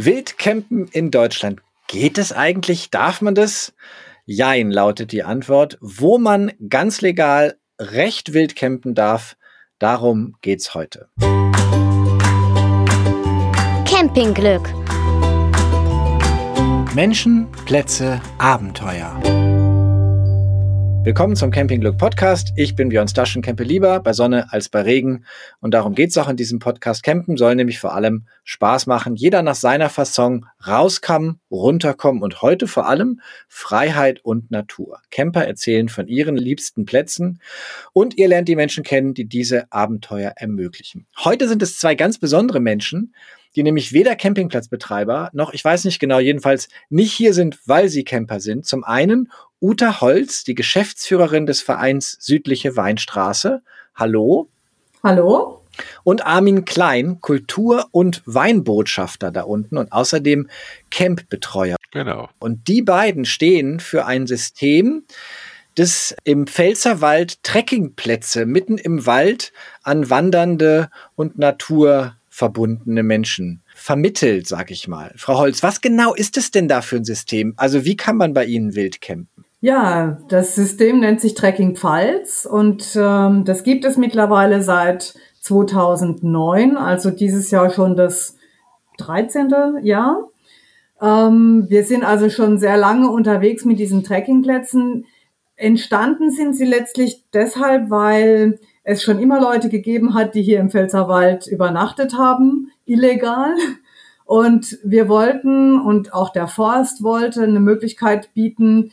Wildcampen in Deutschland. Geht es eigentlich? Darf man das? Jein lautet die Antwort. Wo man ganz legal recht wild campen darf, darum geht's heute. Campingglück. Menschen, Plätze, Abenteuer. Willkommen zum Campingglück Podcast. Ich bin Björn Staschen, campe lieber bei Sonne als bei Regen. Und darum geht's auch in diesem Podcast. Campen soll nämlich vor allem Spaß machen. Jeder nach seiner Fasson rauskommen, runterkommen und heute vor allem Freiheit und Natur. Camper erzählen von ihren liebsten Plätzen und ihr lernt die Menschen kennen, die diese Abenteuer ermöglichen. Heute sind es zwei ganz besondere Menschen, die nämlich weder Campingplatzbetreiber noch, ich weiß nicht genau, jedenfalls nicht hier sind, weil sie Camper sind. Zum einen Uta Holz, die Geschäftsführerin des Vereins Südliche Weinstraße. Hallo. Hallo. Und Armin Klein, Kultur- und Weinbotschafter da unten und außerdem Campbetreuer. Genau. Und die beiden stehen für ein System, das im Pfälzerwald Trekkingplätze mitten im Wald an wandernde und naturverbundene Menschen vermittelt, sag ich mal. Frau Holz, was genau ist es denn da für ein System? Also wie kann man bei Ihnen wild campen? Ja, das System nennt sich Trekking Pfalz und ähm, das gibt es mittlerweile seit 2009, also dieses Jahr schon das 13. Jahr. Ähm, wir sind also schon sehr lange unterwegs mit diesen Trekkingplätzen. Entstanden sind sie letztlich deshalb, weil es schon immer Leute gegeben hat, die hier im Pfälzerwald übernachtet haben, illegal. Und wir wollten und auch der Forst wollte eine Möglichkeit bieten,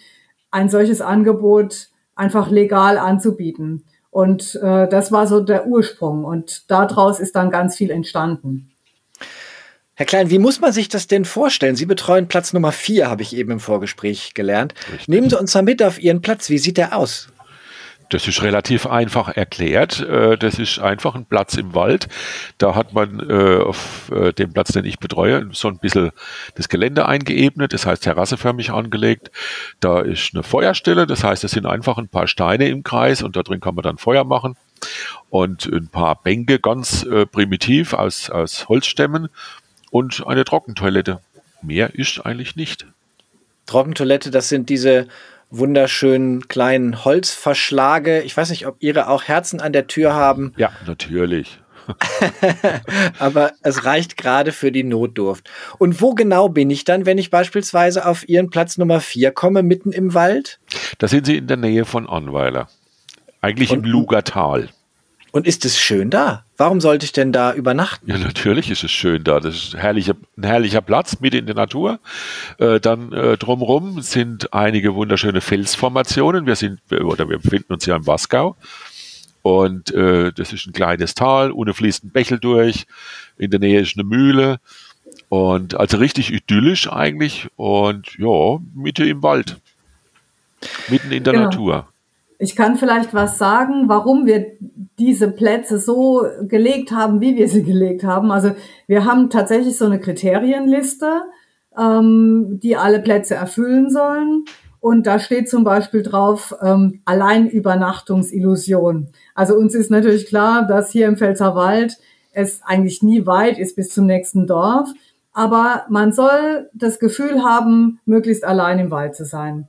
ein solches Angebot einfach legal anzubieten. Und äh, das war so der Ursprung. Und daraus ist dann ganz viel entstanden. Herr Klein, wie muss man sich das denn vorstellen? Sie betreuen Platz Nummer vier, habe ich eben im Vorgespräch gelernt. Richtig. Nehmen Sie uns mal mit auf Ihren Platz. Wie sieht der aus? Das ist relativ einfach erklärt. Äh, das ist einfach ein Platz im Wald. Da hat man äh, auf äh, dem Platz, den ich betreue, so ein bisschen das Gelände eingeebnet, das heißt terrasseförmig angelegt. Da ist eine Feuerstelle, das heißt, es sind einfach ein paar Steine im Kreis und da drin kann man dann Feuer machen. Und ein paar Bänke ganz primitiv aus, aus Holzstämmen und eine Trockentoilette. Mehr ist eigentlich nicht. Trockentoilette, das sind diese wunderschönen kleinen Holzverschlage. Ich weiß nicht, ob Ihre auch Herzen an der Tür haben. Ja, natürlich. Aber es reicht gerade für die Notdurft. Und wo genau bin ich dann, wenn ich beispielsweise auf Ihren Platz Nummer 4 komme, mitten im Wald? Da sind Sie in der Nähe von Anweiler. Eigentlich Und, im Lugertal. Und ist es schön da? Warum sollte ich denn da übernachten? Ja, natürlich ist es schön da. Das ist ein herrlicher, ein herrlicher Platz mitten in der Natur. Äh, dann äh, drumherum sind einige wunderschöne Felsformationen. Wir sind oder wir befinden uns ja im Wasgau. Und äh, das ist ein kleines Tal, ohne fließt ein Bächel durch. In der Nähe ist eine Mühle. Und also richtig idyllisch eigentlich. Und ja, Mitte im Wald. Mitten in der genau. Natur. Ich kann vielleicht was sagen, warum wir diese Plätze so gelegt haben, wie wir sie gelegt haben. Also wir haben tatsächlich so eine Kriterienliste, ähm, die alle Plätze erfüllen sollen. Und da steht zum Beispiel drauf, ähm, Alleinübernachtungsillusion. Also uns ist natürlich klar, dass hier im Pfälzerwald es eigentlich nie weit ist bis zum nächsten Dorf. Aber man soll das Gefühl haben, möglichst allein im Wald zu sein.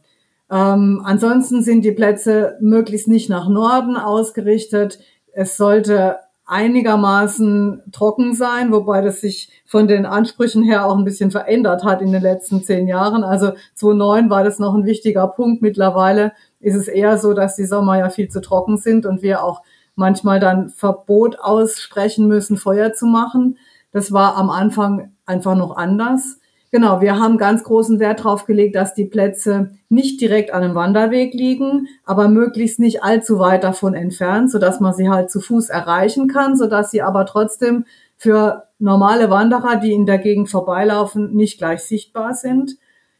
Ähm, ansonsten sind die Plätze möglichst nicht nach Norden ausgerichtet. Es sollte einigermaßen trocken sein, wobei das sich von den Ansprüchen her auch ein bisschen verändert hat in den letzten zehn Jahren. Also 2009 war das noch ein wichtiger Punkt. Mittlerweile ist es eher so, dass die Sommer ja viel zu trocken sind und wir auch manchmal dann Verbot aussprechen müssen, Feuer zu machen. Das war am Anfang einfach noch anders. Genau, wir haben ganz großen Wert darauf gelegt, dass die Plätze nicht direkt an einem Wanderweg liegen, aber möglichst nicht allzu weit davon entfernt, sodass man sie halt zu Fuß erreichen kann, sodass sie aber trotzdem für normale Wanderer, die in der Gegend vorbeilaufen, nicht gleich sichtbar sind.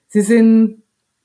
Sie sind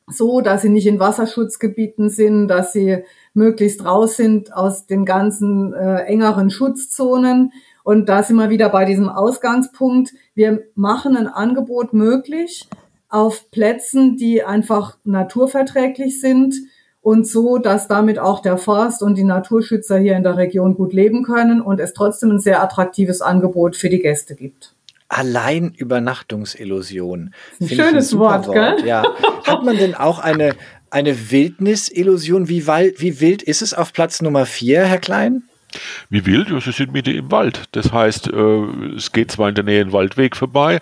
so, dass sie nicht in Wasserschutzgebieten sind, dass sie möglichst raus sind aus den ganzen äh, engeren Schutzzonen. Und da sind wir wieder bei diesem Ausgangspunkt. Wir machen ein Angebot möglich auf Plätzen, die einfach naturverträglich sind und so, dass damit auch der Forst und die Naturschützer hier in der Region gut leben können und es trotzdem ein sehr attraktives Angebot für die Gäste gibt. Alleinübernachtungsillusion. Ein schönes Wort, Wort, gell? Ja. Hat man denn auch eine, eine Wildnisillusion? Wie, wie wild ist es auf Platz Nummer vier, Herr Klein? Wie wild? Sie sind mitten im Wald. Das heißt, äh, es geht zwar in der Nähe ein Waldweg vorbei,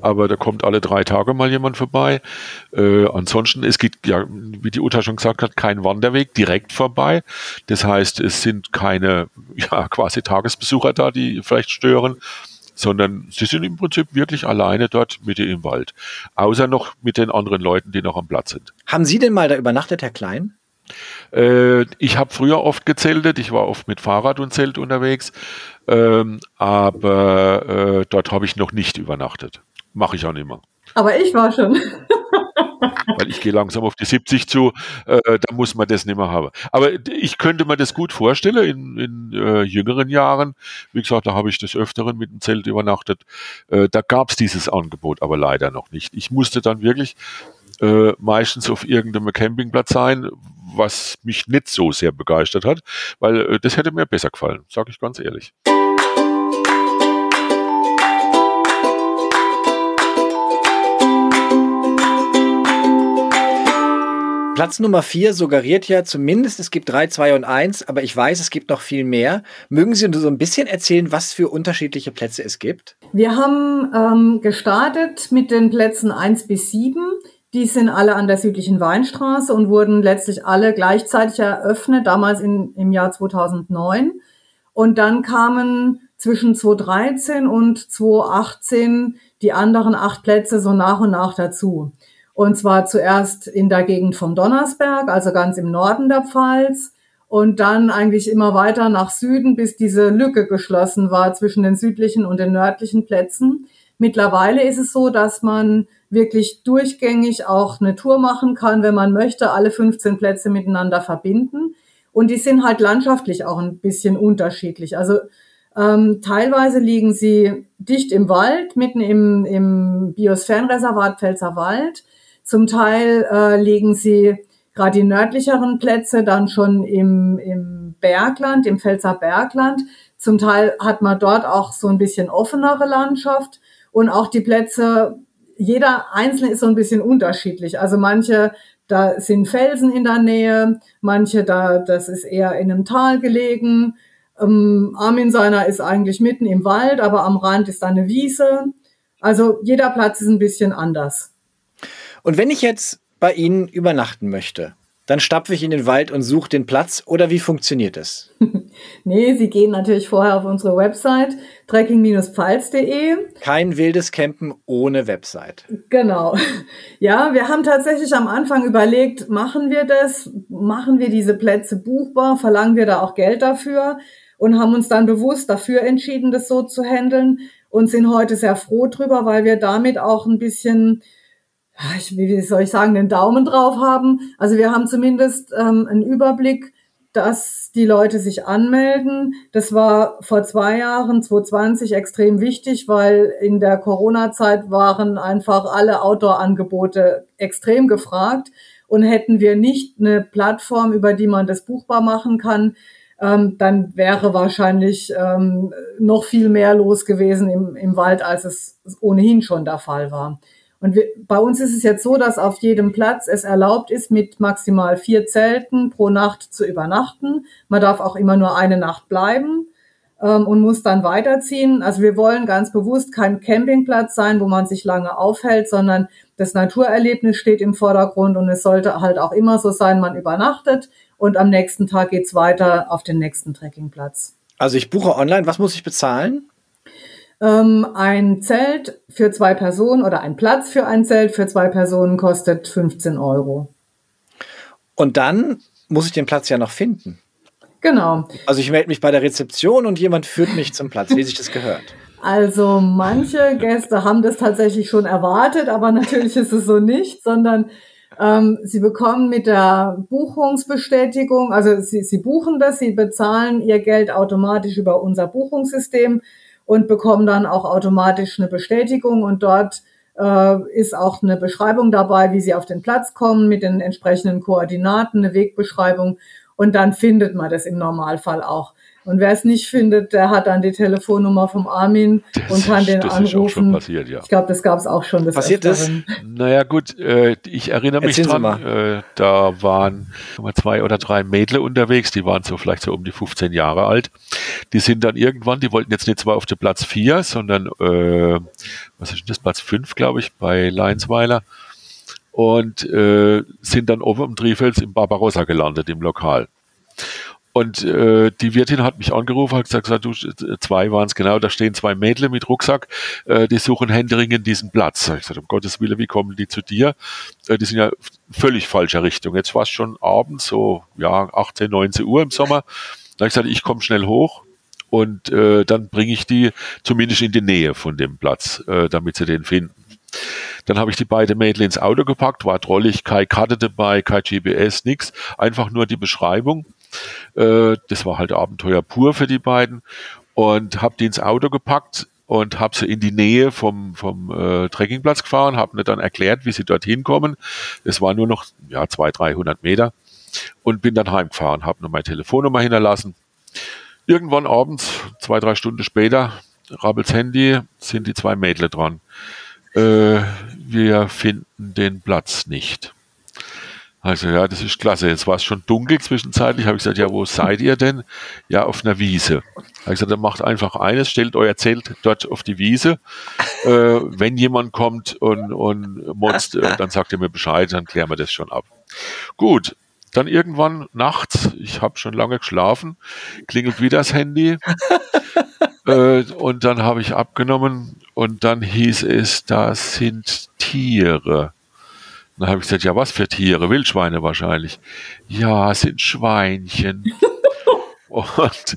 aber da kommt alle drei Tage mal jemand vorbei. Äh, ansonsten, es gibt ja, wie die Uta schon gesagt hat, kein Wanderweg direkt vorbei. Das heißt, es sind keine ja, quasi Tagesbesucher da, die vielleicht stören, sondern sie sind im Prinzip wirklich alleine dort mitten im Wald. Außer noch mit den anderen Leuten, die noch am Platz sind. Haben Sie denn mal da übernachtet, Herr Klein? Äh, ich habe früher oft gezeltet, ich war oft mit Fahrrad und Zelt unterwegs, ähm, aber äh, dort habe ich noch nicht übernachtet. Mache ich auch nicht mehr. Aber ich war schon. Weil ich gehe langsam auf die 70 zu, äh, da muss man das nicht mehr haben. Aber ich könnte mir das gut vorstellen in, in äh, jüngeren Jahren. Wie gesagt, da habe ich des Öfteren mit dem Zelt übernachtet. Äh, da gab es dieses Angebot aber leider noch nicht. Ich musste dann wirklich äh, meistens auf irgendeinem Campingplatz sein, was mich nicht so sehr begeistert hat, weil äh, das hätte mir besser gefallen, sage ich ganz ehrlich. Platz Nummer vier suggeriert ja zumindest, es gibt drei, zwei und eins, aber ich weiß, es gibt noch viel mehr. Mögen Sie uns so ein bisschen erzählen, was für unterschiedliche Plätze es gibt? Wir haben ähm, gestartet mit den Plätzen eins bis sieben. Die sind alle an der südlichen Weinstraße und wurden letztlich alle gleichzeitig eröffnet, damals in, im Jahr 2009. Und dann kamen zwischen 2013 und 2018 die anderen acht Plätze so nach und nach dazu. Und zwar zuerst in der Gegend vom Donnersberg, also ganz im Norden der Pfalz. Und dann eigentlich immer weiter nach Süden, bis diese Lücke geschlossen war zwischen den südlichen und den nördlichen Plätzen. Mittlerweile ist es so, dass man wirklich durchgängig auch eine Tour machen kann, wenn man möchte, alle 15 Plätze miteinander verbinden. Und die sind halt landschaftlich auch ein bisschen unterschiedlich. Also ähm, teilweise liegen sie dicht im Wald, mitten im, im Biosphärenreservat Pfälzerwald. Zum Teil äh, liegen sie gerade die nördlicheren Plätze dann schon im, im Bergland, im Pfälzer Bergland. Zum Teil hat man dort auch so ein bisschen offenere Landschaft. Und auch die Plätze, jeder einzelne ist so ein bisschen unterschiedlich. Also manche, da sind Felsen in der Nähe, manche da, das ist eher in einem Tal gelegen. Ähm, Armin seiner ist eigentlich mitten im Wald, aber am Rand ist da eine Wiese. Also jeder Platz ist ein bisschen anders. Und wenn ich jetzt bei Ihnen übernachten möchte, dann stapfe ich in den Wald und suche den Platz oder wie funktioniert es? nee, Sie gehen natürlich vorher auf unsere Website trekking-pfalz.de. Kein wildes Campen ohne Website. Genau. Ja, wir haben tatsächlich am Anfang überlegt, machen wir das? Machen wir diese Plätze buchbar? Verlangen wir da auch Geld dafür? Und haben uns dann bewusst dafür entschieden, das so zu handeln und sind heute sehr froh drüber, weil wir damit auch ein bisschen ich, wie soll ich sagen, den Daumen drauf haben. Also wir haben zumindest ähm, einen Überblick, dass die Leute sich anmelden. Das war vor zwei Jahren, 2020, extrem wichtig, weil in der Corona-Zeit waren einfach alle Outdoor-Angebote extrem gefragt. Und hätten wir nicht eine Plattform, über die man das buchbar machen kann, ähm, dann wäre wahrscheinlich ähm, noch viel mehr los gewesen im, im Wald, als es ohnehin schon der Fall war. Und wir, bei uns ist es jetzt so, dass auf jedem Platz es erlaubt ist, mit maximal vier Zelten pro Nacht zu übernachten. Man darf auch immer nur eine Nacht bleiben ähm, und muss dann weiterziehen. Also wir wollen ganz bewusst kein Campingplatz sein, wo man sich lange aufhält, sondern das Naturerlebnis steht im Vordergrund und es sollte halt auch immer so sein, man übernachtet und am nächsten Tag geht's weiter auf den nächsten Trekkingplatz. Also ich buche online, was muss ich bezahlen? Ähm, ein Zelt für zwei Personen oder ein Platz für ein Zelt für zwei Personen kostet 15 Euro. Und dann muss ich den Platz ja noch finden. Genau. Also ich melde mich bei der Rezeption und jemand führt mich zum Platz, wie sich das gehört. Also manche Gäste haben das tatsächlich schon erwartet, aber natürlich ist es so nicht, sondern ähm, sie bekommen mit der Buchungsbestätigung, also sie, sie buchen das, sie bezahlen ihr Geld automatisch über unser Buchungssystem und bekommen dann auch automatisch eine Bestätigung und dort äh, ist auch eine Beschreibung dabei, wie sie auf den Platz kommen mit den entsprechenden Koordinaten, eine Wegbeschreibung und dann findet man das im Normalfall auch. Und wer es nicht findet, der hat dann die Telefonnummer vom Armin Das und kann ist- den das ist auch schon anrufen. passiert, ja. Ich glaube, das gab es auch schon. des Passiert das? Öfteren. Naja gut, äh, ich erinnere mich Erzählen dran, äh, da waren zwei oder drei Mädle unterwegs, die waren so vielleicht so um die 15 Jahre alt. Die sind dann irgendwann, die wollten jetzt nicht zwar auf den Platz 4, sondern äh, was ist denn das, Platz 5, glaube ich, bei Leinsweiler und äh, sind dann oben im Trifels im Barbarossa gelandet, im Lokal. Und äh, die Wirtin hat mich angerufen, hat gesagt, du, zwei waren es genau, da stehen zwei Mädchen mit Rucksack, äh, die suchen händeringend diesen Platz. Ich gesagt, um Gottes Willen, wie kommen die zu dir? Äh, die sind ja völlig falscher Richtung. Jetzt war es schon abends, so ja 18, 19 Uhr im Sommer. Da habe ich gesagt, ich komme schnell hoch und äh, dann bringe ich die zumindest in die Nähe von dem Platz, äh, damit sie den finden. Dann habe ich die beiden Mädchen ins Auto gepackt, war drollig, keine Karte dabei, kein GPS, nix, einfach nur die Beschreibung. Äh, das war halt Abenteuer pur für die beiden und habe die ins Auto gepackt und habe sie in die Nähe vom, vom äh, Trekkingplatz gefahren, habe mir dann erklärt, wie sie dorthin kommen. Es war nur noch ja, 200, 300 Meter und bin dann heimgefahren, habe noch meine Telefonnummer hinterlassen. Irgendwann abends, zwei, drei Stunden später, rabbelt's Handy, sind die zwei Mädel dran. Äh, wir finden den Platz nicht. Also ja, das ist klasse. Jetzt war es schon dunkel zwischenzeitlich. Habe ich gesagt, ja, wo seid ihr denn? Ja, auf einer Wiese. Habe ich gesagt, dann macht einfach eines, stellt euer Zelt dort auf die Wiese. Äh, wenn jemand kommt und, und motzt, äh, dann sagt ihr mir Bescheid, dann klären wir das schon ab. Gut, dann irgendwann nachts, ich habe schon lange geschlafen, klingelt wieder das Handy. äh, und dann habe ich abgenommen und dann hieß es, das sind Tiere. Dann habe ich gesagt, ja, was für Tiere? Wildschweine wahrscheinlich. Ja, es sind Schweinchen. und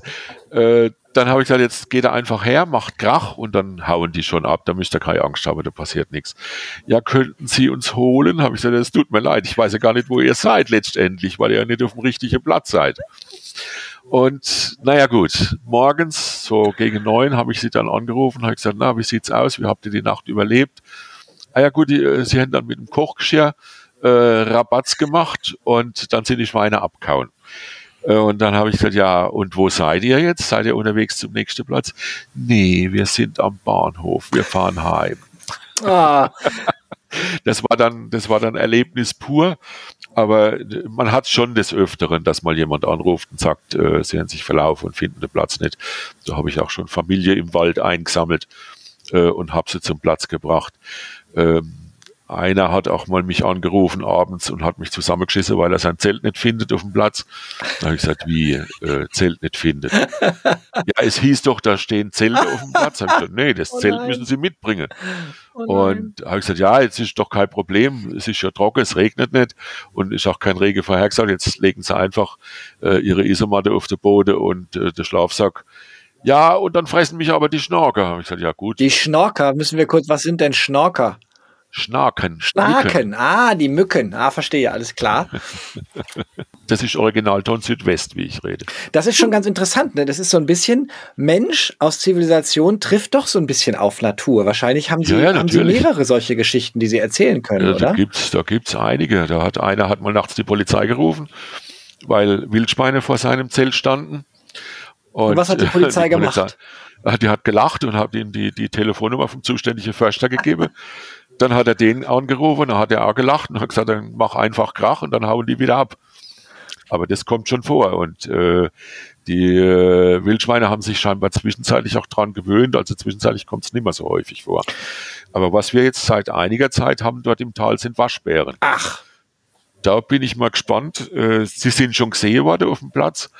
äh, dann habe ich gesagt, jetzt geht er einfach her, macht Krach und dann hauen die schon ab. Da müsst ihr keine Angst haben, da passiert nichts. Ja, könnten Sie uns holen? Habe ich gesagt, es tut mir leid, ich weiß ja gar nicht, wo ihr seid letztendlich, weil ihr ja nicht auf dem richtigen Platz seid. Und naja gut, morgens so gegen neun habe ich sie dann angerufen, habe gesagt, na, wie sieht's aus? Wie habt ihr die Nacht überlebt? Ah ja gut, die, äh, sie haben dann mit dem Kochgeschirr äh, Rabatz gemacht und dann sind die Schweine abgehauen. Äh, Und dann habe ich gesagt, ja, und wo seid ihr jetzt? Seid ihr unterwegs zum nächsten Platz? Nee, wir sind am Bahnhof, wir fahren heim. Ah, Das war dann, das war dann Erlebnis pur. Aber man hat schon des Öfteren, dass mal jemand anruft und sagt, äh, sie haben sich verlaufen und finden den Platz nicht. Da habe ich auch schon Familie im Wald eingesammelt äh, und habe sie zum Platz gebracht. Ähm, einer hat auch mal mich angerufen abends und hat mich zusammengeschissen, weil er sein Zelt nicht findet auf dem Platz. Da habe ich gesagt, wie äh, Zelt nicht findet. ja, es hieß doch, da stehen Zelte auf dem Platz. Hab ich gesagt, nee, das Oh Zelt müssen Sie mitbringen. Oh. Und habe ich gesagt, ja, jetzt ist doch kein Problem, es ist ja trocken, es regnet nicht und ist auch kein Regen vorhergesagt. Jetzt legen sie einfach äh, ihre Isomatte auf den Boden und äh, den Schlafsack. Ja, und dann fressen mich aber die Schnorker. Ich gesagt, ja gut, die Schnorker, müssen wir kurz, was sind denn Schnorker? Schnaken. Mücken. Schnaken, ah, die Mücken, ah, verstehe, alles klar. Das ist Originalton Südwest, wie ich rede. Das ist schon ganz interessant, ne? Das ist so ein bisschen Mensch aus Zivilisation trifft doch so ein bisschen auf Natur. Wahrscheinlich haben Sie, Ja, ja, haben Sie mehrere solche Geschichten, die Sie erzählen können, Ja, da oder? gibt's, da gibt's einige. Da hat einer hat mal nachts die Polizei gerufen, weil Wildschweine vor seinem Zelt standen. Und was hat die Polizei gemacht? äh, die hat gelacht und hat ihm die, die Telefonnummer vom zuständigen Förster gegeben. Dann hat er den angerufen, dann hat er auch gelacht und hat gesagt, dann mach einfach Krach und dann hauen die wieder ab. Aber das kommt schon vor und äh, die äh, Wildschweine haben sich scheinbar zwischenzeitlich auch dran gewöhnt, also zwischenzeitlich kommt es nicht mehr so häufig vor. Aber was wir jetzt seit einiger Zeit haben dort im Tal sind Waschbären. Ach, Da bin ich mal gespannt. Äh, sie sind schon gesehen worden auf dem Platz,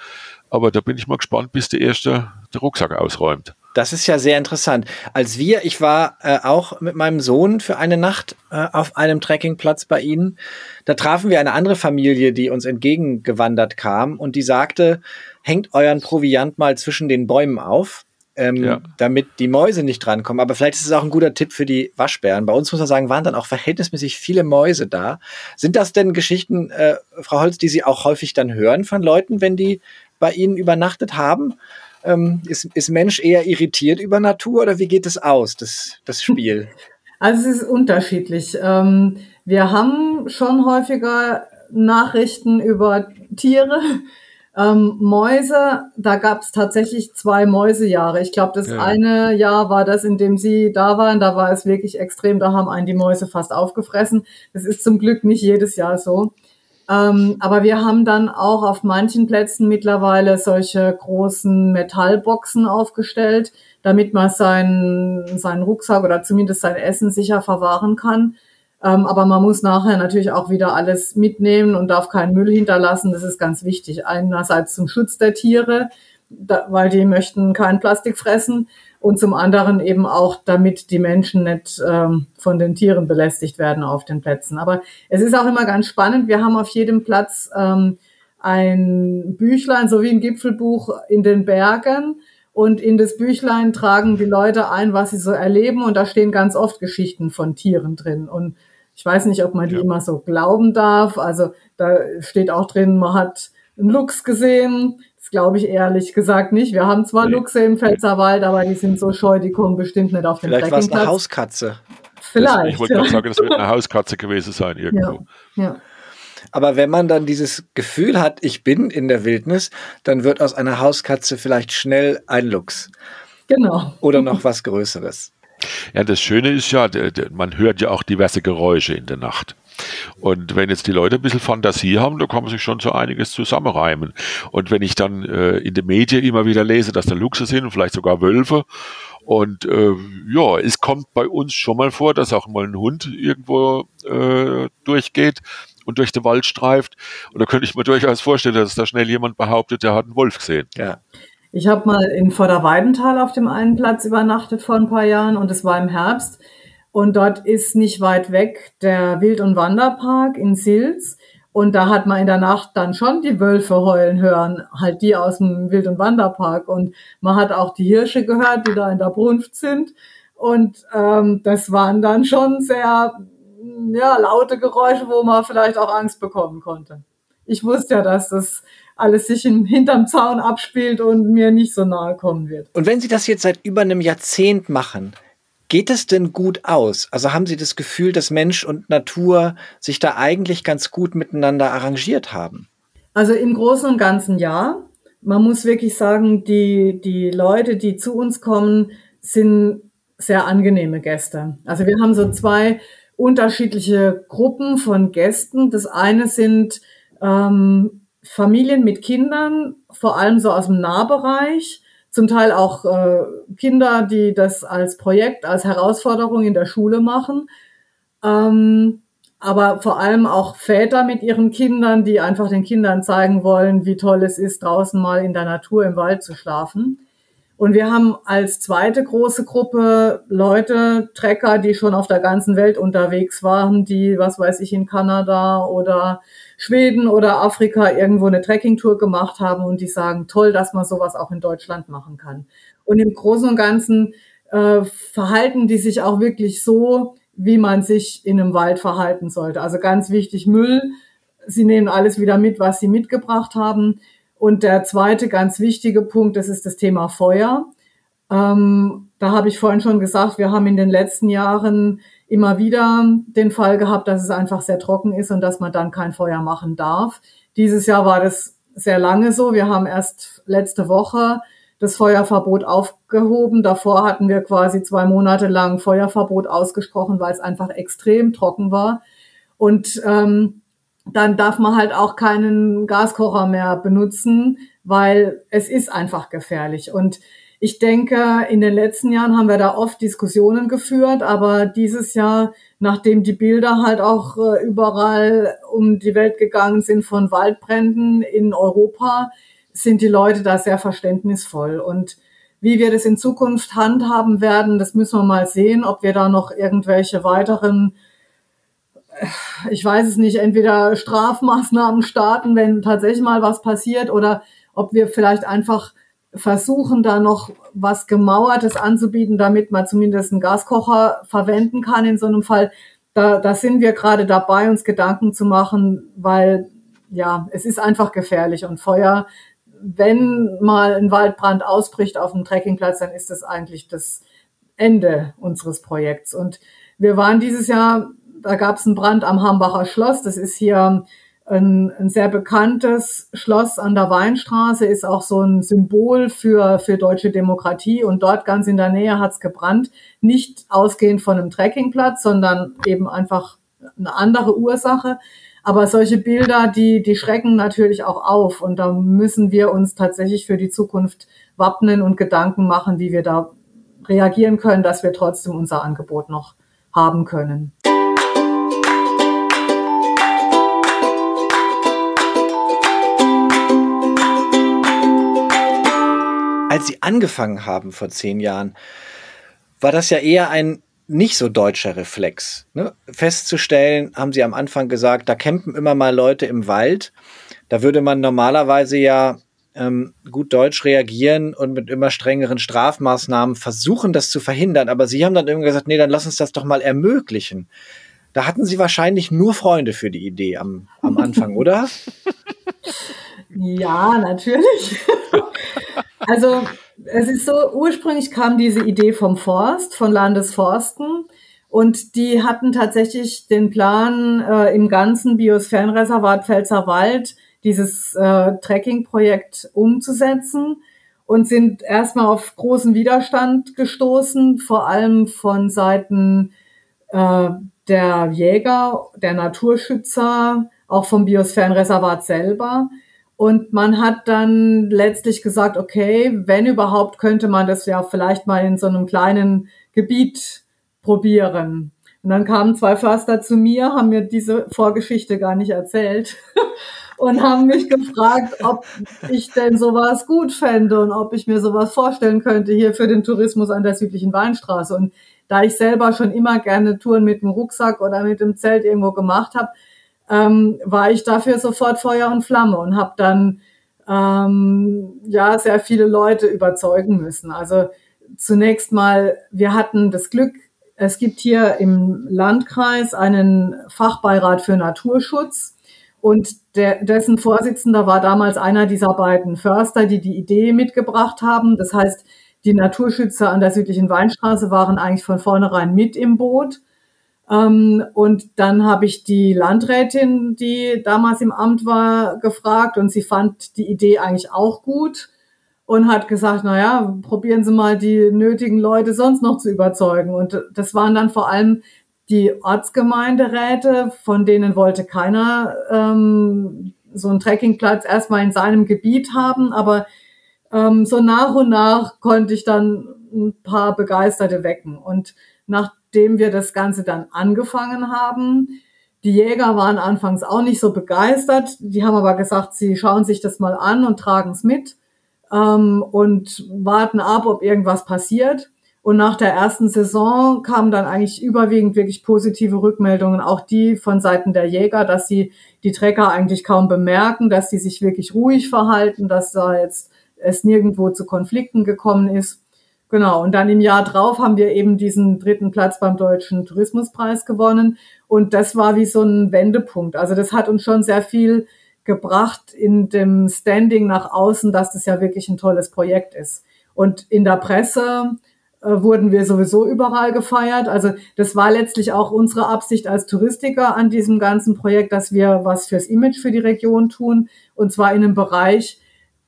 aber da bin ich mal gespannt, bis der erste den Rucksack ausräumt. das ist ja sehr interessant. Als wir, ich war äh, auch mit meinem Sohn für eine Nacht äh, auf einem Trekkingplatz bei Ihnen, da trafen wir eine andere Familie, die uns entgegengewandert kam und die sagte, hängt euren Proviant mal zwischen den Bäumen auf. Ähm, Ja. damit die Mäuse nicht drankommen. Aber vielleicht ist es auch ein guter Tipp für die Waschbären. Bei uns muss man sagen, waren dann auch verhältnismäßig viele Mäuse da. Sind das denn Geschichten, äh, Frau Holz, die Sie auch häufig dann hören von Leuten, wenn die bei Ihnen übernachtet haben? Ähm, ist, ist Mensch eher irritiert über Natur oder wie geht es aus, das, das Spiel? Also es ist unterschiedlich. Ähm, wir haben schon häufiger Nachrichten über Tiere. Ähm, Mäuse, da gab es tatsächlich zwei Mäusejahre. Ich glaube, das Ja. eine Jahr war das, in dem Sie da waren. Da war es wirklich extrem. Da haben einen die Mäuse fast aufgefressen. Das ist zum Glück nicht jedes Jahr so. Ähm, aber wir haben dann auch auf manchen Plätzen mittlerweile solche großen Metallboxen aufgestellt, damit man seinen, seinen Rucksack oder zumindest sein Essen sicher verwahren kann. Ähm, aber man muss nachher natürlich auch wieder alles mitnehmen und darf keinen Müll hinterlassen. Das ist ganz wichtig. Einerseits zum Schutz der Tiere, da, weil die möchten kein Plastik fressen. Und zum anderen eben auch, damit die Menschen nicht ähm, von den Tieren belästigt werden auf den Plätzen. Aber es ist auch immer ganz spannend. Wir haben auf jedem Platz ähm, ein Büchlein, so wie ein Gipfelbuch in den Bergen. Und in das Büchlein tragen die Leute ein, was sie so erleben. Und da stehen ganz oft Geschichten von Tieren drin. Und ich weiß nicht, ob man die Ja. immer so glauben darf. Also da steht auch drin, man hat einen Luchs gesehen. Das glaube ich ehrlich gesagt nicht. Wir haben zwar Nee. Luchse im Pfälzerwald, aber die sind so scheu, die kommen bestimmt nicht auf den Vielleicht war es eine. Hauskatze. Vielleicht. Ich wollte gerade sagen, das wird eine Hauskatze gewesen sein irgendwo. ja. Aber wenn man dann dieses Gefühl hat, ich bin in der Wildnis, dann wird aus einer Hauskatze vielleicht schnell ein Luchs Genau. oder noch was Größeres. Ja, das Schöne ist ja, man hört ja auch diverse Geräusche in der Nacht. Und wenn jetzt die Leute ein bisschen Fantasie haben, da kann man sich schon so einiges zusammenreimen. Und wenn ich dann äh, in den Medien immer wieder lese, dass da Luchse sind und vielleicht sogar Wölfe, und äh, ja, es kommt bei uns schon mal vor, dass auch mal ein Hund irgendwo äh, durchgeht und durch den Wald streift. Und da könnte ich mir durchaus vorstellen, dass da schnell jemand behauptet, der hat einen Wolf gesehen. Ja. Ich habe mal in Vorderweidenthal auf dem einen Platz übernachtet vor ein paar Jahren und es war im Herbst. Und dort ist nicht weit weg der Wild- und Wanderpark in Sils. Und da hat man in der Nacht dann schon die Wölfe heulen hören, halt die aus dem Wild- und Wanderpark. Und man hat auch die Hirsche gehört, die da in der Brunft sind. Und ähm, das waren dann schon sehr ja, laute Geräusche, wo man vielleicht auch Angst bekommen konnte. Ich wusste ja, dass das alles sich im, hinterm Zaun abspielt und mir nicht so nahe kommen wird. Und wenn Sie das jetzt seit über einem Jahrzehnt machen, geht es denn gut aus? Also haben Sie das Gefühl, dass Mensch und Natur sich da eigentlich ganz gut miteinander arrangiert haben? Also im Großen und Ganzen ja. Man muss wirklich sagen, die, die Leute, die zu uns kommen, sind sehr angenehme Gäste. Also wir haben so zwei unterschiedliche Gruppen von Gästen. Das eine sind ähm, Familien mit Kindern, vor allem so aus dem Nahbereich, zum Teil auch äh, Kinder, die das als Projekt, als Herausforderung in der Schule machen. Ähm, aber vor allem auch Väter mit ihren Kindern, die einfach den Kindern zeigen wollen, wie toll es ist, draußen mal in der Natur im Wald zu schlafen. Und wir haben als zweite große Gruppe Leute, Trecker, die schon auf der ganzen Welt unterwegs waren, die, was weiß ich, in Kanada oder Schweden oder Afrika irgendwo eine Trekkingtour gemacht haben und die sagen, toll, dass man sowas auch in Deutschland machen kann. Und im Großen und Ganzen äh, verhalten die sich auch wirklich so, wie man sich in einem Wald verhalten sollte. Also ganz wichtig, Müll. Sie nehmen alles wieder mit, was sie mitgebracht haben. Und der zweite ganz wichtige Punkt, das ist das Thema Feuer. Ähm, da habe ich vorhin schon gesagt, wir haben in den letzten Jahren immer wieder den Fall gehabt, dass es einfach sehr trocken ist und dass man dann kein Feuer machen darf. Dieses Jahr war das sehr lange so. Wir haben erst letzte Woche das Feuerverbot aufgehoben. Davor hatten wir quasi zwei Monate lang Feuerverbot ausgesprochen, weil es einfach extrem trocken war. Und ähm, dann darf man halt auch keinen Gaskocher mehr benutzen, weil es ist einfach gefährlich. Und ich denke, in den letzten Jahren haben wir da oft Diskussionen geführt, aber dieses Jahr, nachdem die Bilder halt auch äh, überall um die Welt gegangen sind von Waldbränden in Europa, sind die Leute da sehr verständnisvoll. Und wie wir das in Zukunft handhaben werden, das müssen wir mal sehen, ob wir da noch irgendwelche weiteren ich weiß es nicht, entweder Strafmaßnahmen starten, wenn tatsächlich mal was passiert, oder ob wir vielleicht einfach versuchen, da noch was Gemauertes anzubieten, damit man zumindest einen Gaskocher verwenden kann in so einem Fall. Da, da sind wir gerade dabei, uns Gedanken zu machen, weil ja, es ist einfach gefährlich und Feuer, wenn mal ein Waldbrand ausbricht auf einem Trekkingplatz, dann ist das eigentlich das Ende unseres Projekts. Und wir waren dieses Jahr da gab es einen Brand am Hambacher Schloss. Das ist hier ein, ein sehr bekanntes Schloss an der Weinstraße, ist auch so ein Symbol für, für deutsche Demokratie. Und dort ganz in der Nähe hat's gebrannt. Nicht ausgehend von einem Trekkingplatz, sondern eben einfach eine andere Ursache. Aber solche Bilder, die, die schrecken natürlich auch auf. Und da müssen wir uns tatsächlich für die Zukunft wappnen und Gedanken machen, wie wir da reagieren können, dass wir trotzdem unser Angebot noch haben können. Als Sie angefangen haben vor zehn Jahren, war das ja eher ein nicht so deutscher Reflex. Ne? Festzustellen, haben Sie am Anfang gesagt, da campen immer mal Leute im Wald. Da würde man normalerweise ja ähm, gut Deutsch reagieren und mit immer strengeren Strafmaßnahmen versuchen, das zu verhindern. Aber Sie haben dann irgendwie gesagt, nee, dann lass uns das doch mal ermöglichen. Da hatten Sie wahrscheinlich nur Freunde für die Idee am, am Anfang, oder? Ja, natürlich. also es ist so, ursprünglich kam diese Idee vom Forst, von Landesforsten. Und die hatten tatsächlich den Plan, äh, im ganzen Biosphärenreservat Pfälzerwald dieses äh, Trekking-Projekt umzusetzen und sind erstmal auf großen Widerstand gestoßen, vor allem von Seiten äh, der Jäger, der Naturschützer, auch vom Biosphärenreservat selber. Und man hat dann letztlich gesagt, okay, wenn überhaupt, könnte man das ja vielleicht mal in so einem kleinen Gebiet probieren. Und dann kamen zwei Förster zu mir, haben mir diese Vorgeschichte gar nicht erzählt und haben mich gefragt, ob ich denn sowas gut fände und ob ich mir sowas vorstellen könnte hier für den Tourismus an der südlichen Weinstraße. Und da ich selber schon immer gerne Touren mit dem Rucksack oder mit dem Zelt irgendwo gemacht habe, ähm, war ich dafür sofort Feuer und Flamme und habe dann ähm, ja sehr viele Leute überzeugen müssen. Also zunächst mal, wir hatten das Glück, es gibt hier im Landkreis einen Fachbeirat für Naturschutz und der, dessen Vorsitzender war damals einer dieser beiden Förster, die die Idee mitgebracht haben. Das heißt, die Naturschützer an der südlichen Weinstraße waren eigentlich von vornherein mit im Boot. Ähm, und dann habe ich die Landrätin, die damals im Amt war, gefragt und sie fand die Idee eigentlich auch gut und hat gesagt, na ja, probieren Sie mal die nötigen Leute sonst noch zu überzeugen. Und das waren dann vor allem die Ortsgemeinderäte, von denen wollte keiner ähm, so einen Trekkingplatz erstmal in seinem Gebiet haben, aber ähm, so nach und nach konnte ich dann ein paar Begeisterte wecken. Und nach dem wir das Ganze dann angefangen haben. Die Jäger waren anfangs auch nicht so begeistert. Die haben aber gesagt, sie schauen sich das mal an und tragen es mit ähm, und warten ab, ob irgendwas passiert. Und nach der ersten Saison kamen dann eigentlich überwiegend wirklich positive Rückmeldungen, auch die von Seiten der Jäger, dass sie die Trecker eigentlich kaum bemerken, dass sie sich wirklich ruhig verhalten, dass da jetzt es nirgendwo zu Konflikten gekommen ist. Genau, und dann im Jahr drauf haben wir eben diesen dritten Platz beim Deutschen Tourismuspreis gewonnen. Und das war wie so ein Wendepunkt. Also das hat uns schon sehr viel gebracht in dem Standing nach außen, dass das ja wirklich ein tolles Projekt ist. Und in der Presse äh, wurden wir sowieso überall gefeiert. Also das war letztlich auch unsere Absicht als Touristiker an diesem ganzen Projekt, dass wir was fürs Image für die Region tun. Und zwar in einem Bereich,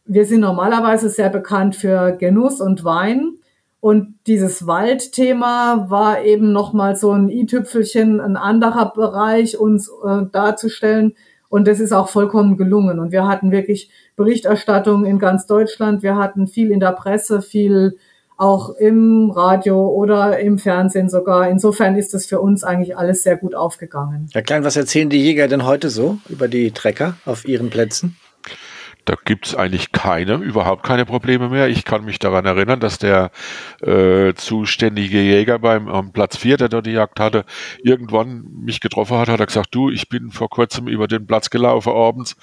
wir sind normalerweise sehr bekannt für Genuss und Wein. Und dieses Waldthema war eben nochmal so ein i-Tüpfelchen, ein anderer Bereich uns äh, darzustellen. Und das ist auch vollkommen gelungen. Und wir hatten wirklich Berichterstattung in ganz Deutschland. Wir hatten viel in der Presse, viel auch im Radio oder im Fernsehen sogar. Insofern ist das für uns eigentlich alles sehr gut aufgegangen. Herr Klein, was erzählen die Jäger denn heute so über die Trecker auf ihren Plätzen? Da gibt's eigentlich keine, überhaupt keine Probleme mehr. Ich kann mich daran erinnern, dass der äh, zuständige Jäger beim am Platz 4, der dort die Jagd hatte, irgendwann mich getroffen hat, hat er gesagt, du, ich bin vor kurzem über den Platz gelaufen abends,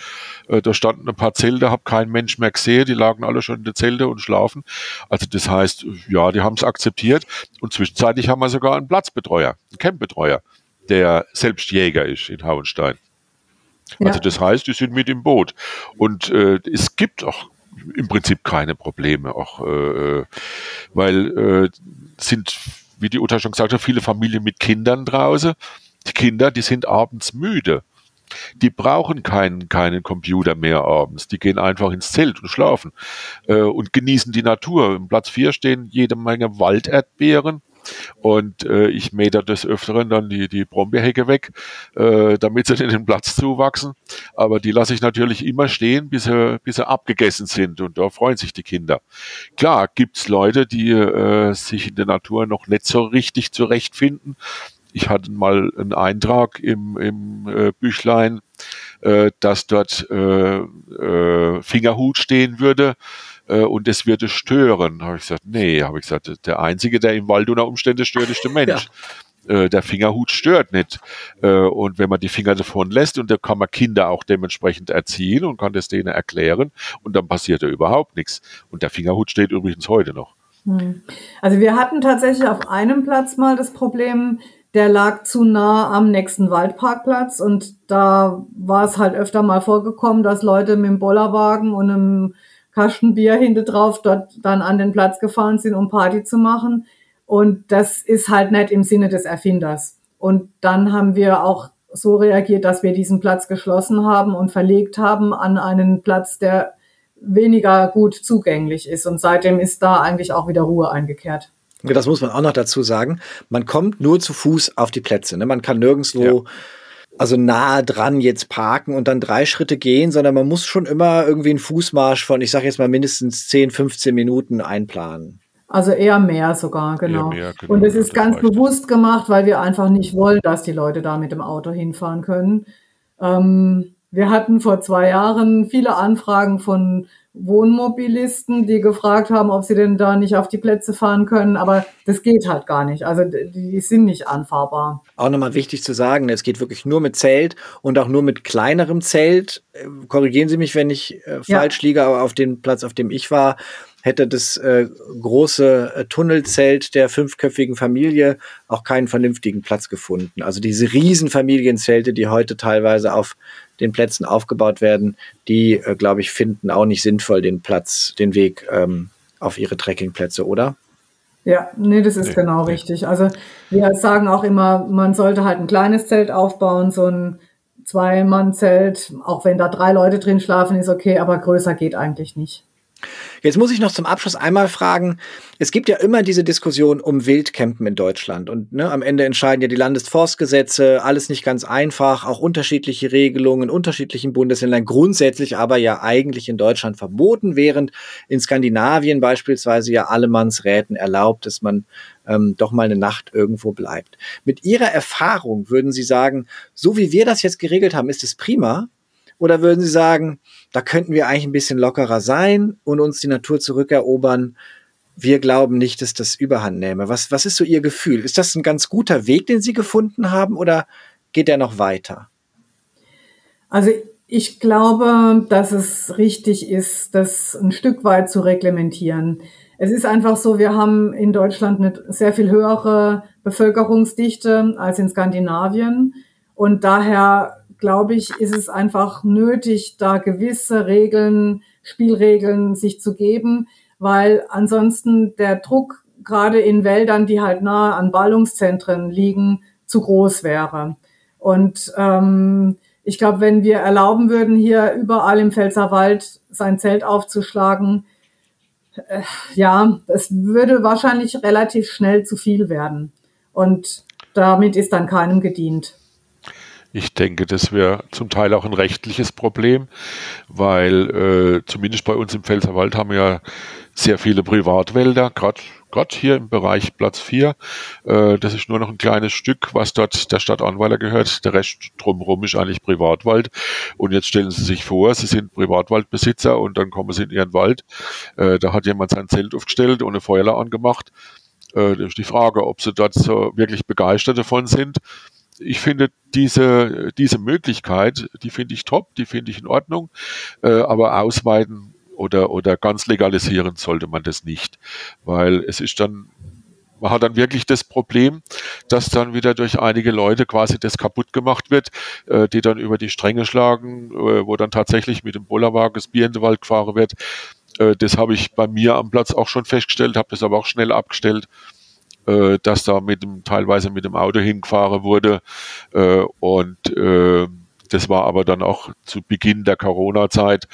äh, da standen ein paar Zelte, habe keinen Mensch mehr gesehen, die lagen alle schon in den Zelte und schlafen. Also das heißt, ja, die haben es akzeptiert und zwischenzeitlich haben wir sogar einen Platzbetreuer, einen Campbetreuer, der selbst Jäger ist in Hauenstein. Ja. Also das heißt, die sind mit im Boot. Und äh, es gibt auch im Prinzip keine Probleme, auch äh, weil äh, sind, wie die Uta schon gesagt hat, viele Familien mit Kindern draußen. Die Kinder, die sind abends müde. die brauchen keinen, keinen Computer mehr abends. Die gehen einfach ins Zelt und schlafen äh, und genießen die Natur. Im Platz 4 stehen jede Menge Walderdbeeren. Und äh, ich mähe des Öfteren dann die, die Brombeerhecke weg, äh, damit sie den Platz zuwachsen. Aber die lasse ich natürlich immer stehen, bis sie, bis sie abgegessen sind. Und da freuen sich die Kinder. Klar gibt's Leute, die äh, sich in der Natur noch nicht so richtig zurechtfinden ich hatte mal einen Eintrag im, im äh, Büchlein, äh, dass dort äh, äh, Fingerhut stehen würde äh, und es würde stören. Habe ich gesagt, nee, habe ich gesagt, der Einzige, der im Wald unter Umständen stört, ist der Mensch. Ja. Äh, der Fingerhut stört nicht. Äh, und wenn man die Finger davon lässt, und da kann man Kinder auch dementsprechend erziehen und kann das denen erklären, und dann passiert da überhaupt nichts. Und der Fingerhut steht übrigens heute noch. Hm. Also wir hatten tatsächlich auf einem Platz mal das Problem, der lag zu nah am nächsten Waldparkplatz und da war es halt öfter mal vorgekommen, dass Leute mit dem Bollerwagen und einem Kastenbier hinter drauf dort dann an den Platz gefahren sind, um Party zu machen. Und das ist halt nicht im Sinne des Erfinders. Und dann haben wir auch so reagiert, dass wir diesen Platz geschlossen haben und verlegt haben an einen Platz, der weniger gut zugänglich ist. Und seitdem ist da eigentlich auch wieder Ruhe eingekehrt. Das muss man auch noch dazu sagen. Man kommt nur zu Fuß auf die Plätze. Ne? Man kann nirgendwo ja. Also nahe dran jetzt parken und dann drei Schritte gehen, sondern man muss schon immer irgendwie einen Fußmarsch von, ich sage jetzt mal mindestens 10, 15 Minuten einplanen. Also eher mehr sogar, genau. Mehr, genau und es ist ganz bewusst gemacht, weil wir einfach nicht wollen, dass die Leute da mit dem Auto hinfahren können. Ähm, wir hatten vor zwei Jahren viele Anfragen von Wohnmobilisten, die gefragt haben, ob sie denn da nicht auf die Plätze fahren können, aber das geht halt gar nicht. Also die sind nicht anfahrbar. Auch nochmal wichtig zu sagen, es geht wirklich nur mit Zelt und auch nur mit kleinerem Zelt. Äh, korrigieren Sie mich, wenn ich äh, falsch ja. liege, aber auf dem Platz, auf dem ich war, hätte das äh, große äh, Tunnelzelt der fünfköpfigen Familie auch keinen vernünftigen Platz gefunden. Also diese Riesenfamilienzelte, die heute teilweise auf den Plätzen aufgebaut werden, die, äh, glaube ich, finden auch nicht sinnvoll den Platz, den Weg ähm, auf ihre Trekkingplätze, oder? Ja, nee, das ist nee, genau nee. richtig. Also wir sagen auch immer, man sollte halt ein kleines Zelt aufbauen, so ein Zwei-Mann-Zelt, auch wenn da drei Leute drin schlafen, ist okay, aber größer geht eigentlich nicht. Jetzt muss ich noch zum Abschluss einmal fragen, es gibt ja immer diese Diskussion um Wildcampen in Deutschland. Und ne, am Ende entscheiden ja die Landesforstgesetze, alles nicht ganz einfach, auch unterschiedliche Regelungen in unterschiedlichen Bundesländern, grundsätzlich aber ja eigentlich in Deutschland verboten, während in Skandinavien beispielsweise ja Allemannsräten erlaubt, dass man ähm, doch mal eine Nacht irgendwo bleibt. Mit Ihrer Erfahrung würden Sie sagen, so wie wir das jetzt geregelt haben, ist es prima? Oder würden Sie sagen, da könnten wir eigentlich ein bisschen lockerer sein und uns die Natur zurückerobern? Wir glauben nicht, dass das Überhand nähme. Was, was ist so Ihr Gefühl? Ist das ein ganz guter Weg, den Sie gefunden haben oder geht der noch weiter? Also ich glaube, dass es richtig ist, das ein Stück weit zu reglementieren. Es ist einfach so, wir haben in Deutschland eine sehr viel höhere Bevölkerungsdichte als in Skandinavien. Und daher glaube ich, ist es einfach nötig, da gewisse Regeln, Spielregeln sich zu geben, weil ansonsten der Druck gerade in Wäldern, die halt nahe an Ballungszentren liegen, zu groß wäre. Und ähm, ich glaube, wenn wir erlauben würden, hier überall im Pfälzerwald sein Zelt aufzuschlagen, äh, ja, es würde wahrscheinlich relativ schnell zu viel werden. Und damit ist dann keinem gedient. Ich denke, das wäre zum Teil auch ein rechtliches Problem, weil äh, zumindest bei uns im Pfälzerwald haben wir ja sehr viele Privatwälder, gerade hier im Bereich Platz 4. Äh, das ist nur noch ein kleines Stück, was dort der Stadt Anweiler gehört. Der Rest drumherum ist eigentlich Privatwald. Und jetzt stellen Sie sich vor, Sie sind Privatwaldbesitzer und dann kommen Sie in Ihren Wald. Äh, da hat jemand sein Zelt aufgestellt und eine Feuerwehr angemacht. Äh, das ist die Frage, ob Sie dort so wirklich begeistert davon sind ich finde diese, diese Möglichkeit, die finde ich top, die finde ich in Ordnung, äh, aber ausweiten oder, oder ganz legalisieren sollte man das nicht, weil es ist dann man hat dann wirklich das Problem, dass dann wieder durch einige Leute quasi das kaputt gemacht wird, äh, die dann über die Stränge schlagen, äh, wo dann tatsächlich mit dem Bollerwagen das Bier in den Wald gefahren wird. Äh, das habe ich bei mir am Platz auch schon festgestellt, habe das aber auch schnell abgestellt äh, dass da mit dem, teilweise mit dem Auto hingefahren wurde. Äh, und äh, das war aber dann auch zu Beginn der Corona-Zeit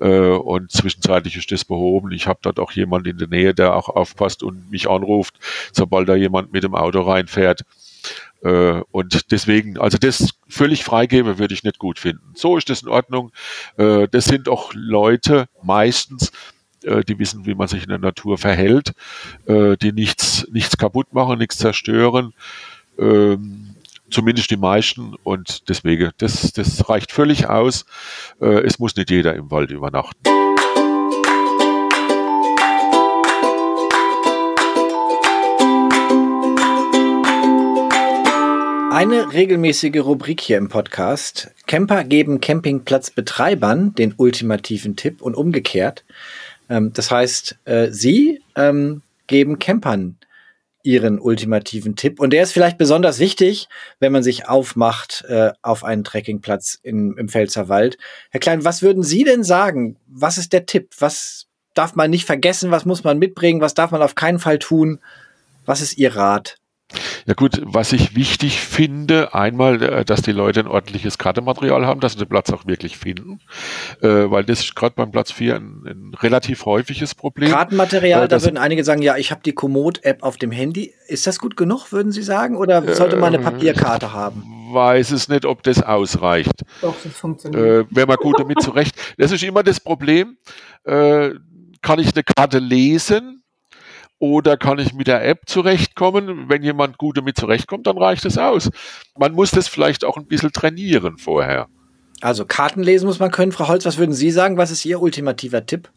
äh, und zwischenzeitlich ist das behoben. Ich habe dort auch jemand in der Nähe, der auch aufpasst und mich anruft, sobald da jemand mit dem Auto reinfährt. Äh, und deswegen, also das völlig freigeben, würde ich nicht gut finden. So ist das in Ordnung. Äh, das sind auch Leute meistens, äh, die wissen, wie man sich in der Natur verhält, äh, die nichts, nichts kaputt machen, nichts zerstören. Ähm, zumindest die meisten und deswegen, das, das reicht völlig aus. Äh, es muss nicht jeder im Wald übernachten. Eine regelmäßige Rubrik hier im Podcast. Camper geben Campingplatzbetreibern den ultimativen Tipp und umgekehrt. Ähm, das heißt, äh, sie ähm, geben Campern ihren ultimativen Tipp. Und der ist vielleicht besonders wichtig, wenn man sich aufmacht äh, auf einen Trekkingplatz in, im Pfälzerwald. Herr Klein, was würden Sie denn sagen? Was ist der Tipp? Was darf man nicht vergessen? Was muss man mitbringen? Was darf man auf keinen Fall tun? Was ist Ihr Rat? Ja gut, was ich wichtig finde, einmal, äh, dass die Leute ein ordentliches Kartematerial haben, dass sie den Platz auch wirklich finden, äh, weil das ist gerade beim Platz 4 ein, ein, relativ häufiges Problem. Kartenmaterial, äh, da würden einige sagen, ja, ich habe die Komoot-App auf dem Handy. Ist das gut genug, würden Sie sagen, oder sollte man eine Papierkarte haben? Weiß es nicht, ob das ausreicht. Doch, das funktioniert. Äh, Wenn man gut damit zurecht. Das ist immer das Problem. Äh, kann ich eine Karte lesen? Oder kann ich mit der App zurechtkommen? Wenn jemand gut damit zurechtkommt, dann reicht es aus. Man muss das vielleicht auch ein bisschen trainieren vorher. Also Karten lesen muss man können. Frau Holz, was würden Sie sagen? Was ist Ihr ultimativer Tipp?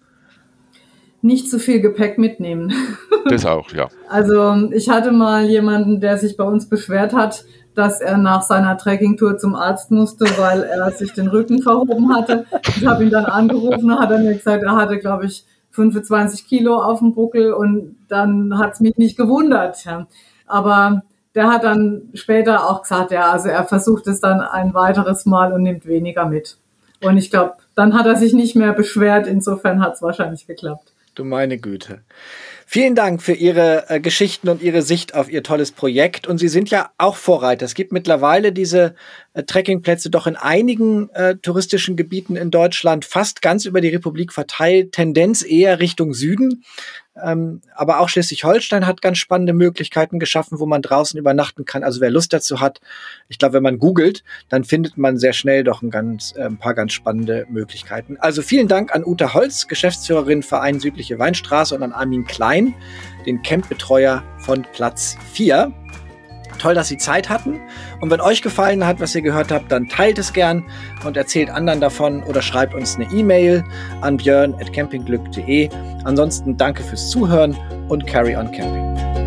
Nicht zu viel Gepäck mitnehmen. Das auch, ja. Also ich hatte mal jemanden, der sich bei uns beschwert hat, dass er nach seiner Trekkingtour zum Arzt musste, weil er sich den Rücken verhoben hatte. Ich habe ihn dann angerufen, hat er mir gesagt, er hatte, glaube ich, 25 Kilo auf dem Buckel und dann hat's mich nicht gewundert. Aber der hat dann später auch gesagt, ja, also er versucht es dann ein weiteres Mal und nimmt weniger mit. Und ich glaube, dann hat er sich nicht mehr beschwert. Insofern hat's wahrscheinlich geklappt. Du meine Güte. Vielen Dank für Ihre äh, Geschichten und Ihre Sicht auf Ihr tolles Projekt. Und Sie sind ja auch Vorreiter. Es gibt mittlerweile diese äh, Trekkingplätze doch in einigen äh, touristischen Gebieten in Deutschland, fast ganz über die Republik verteilt, Tendenz eher Richtung Süden. Ähm, aber auch Schleswig-Holstein hat ganz spannende Möglichkeiten geschaffen, wo man draußen übernachten kann. Also wer Lust dazu hat, ich glaube, wenn man googelt, dann findet man sehr schnell doch ein, ganz, äh, ein paar ganz spannende Möglichkeiten. Also vielen Dank an Uta Holz, Geschäftsführerin Verein Südliche Weinstraße und an Armin Klein, den Campbetreuer von Platz 4. Toll, dass Sie Zeit hatten. Und wenn euch gefallen hat, was ihr gehört habt, dann teilt es gern und erzählt anderen davon oder schreibt uns eine E-Mail an björn.campingglück.de. Ansonsten danke fürs Zuhören und carry on camping.